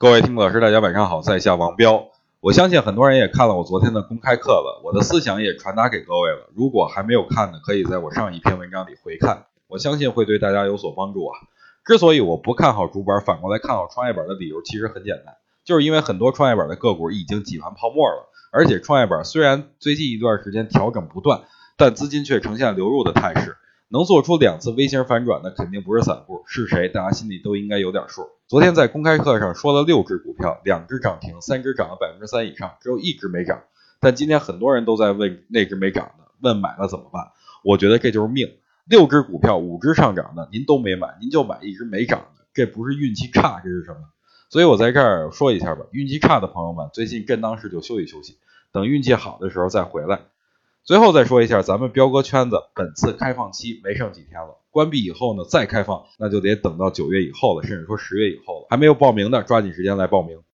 各位听众老师，大家晚上好，在下王彪。我相信很多人也看了我昨天的公开课了，我的思想也传达给各位了。如果还没有看的，可以在我上一篇文章里回看，我相信会对大家有所帮助啊。之所以我不看好主板，反过来看好创业板的理由，其实很简单，就是因为很多创业板的个股已经挤完泡沫了，而且创业板虽然最近一段时间调整不断，但资金却呈现流入的态势。能做出两次 V 型反转的肯定不是散户，是谁？大家心里都应该有点数。昨天在公开课上说了六只股票，两只涨停，三只涨了百分之三以上，只有一只没涨。但今天很多人都在问那只没涨的，问买了怎么办？我觉得这就是命。六只股票，五只上涨的，您都没买，您就买一只没涨的，这不是运气差，这是什么？所以我在这儿说一下吧，运气差的朋友们，最近震荡市就休息休息，等运气好的时候再回来。最后再说一下，咱们彪哥圈子本次开放期没剩几天了，关闭以后呢再开放，那就得等到九月以后了，甚至说十月以后了。还没有报名的，抓紧时间来报名。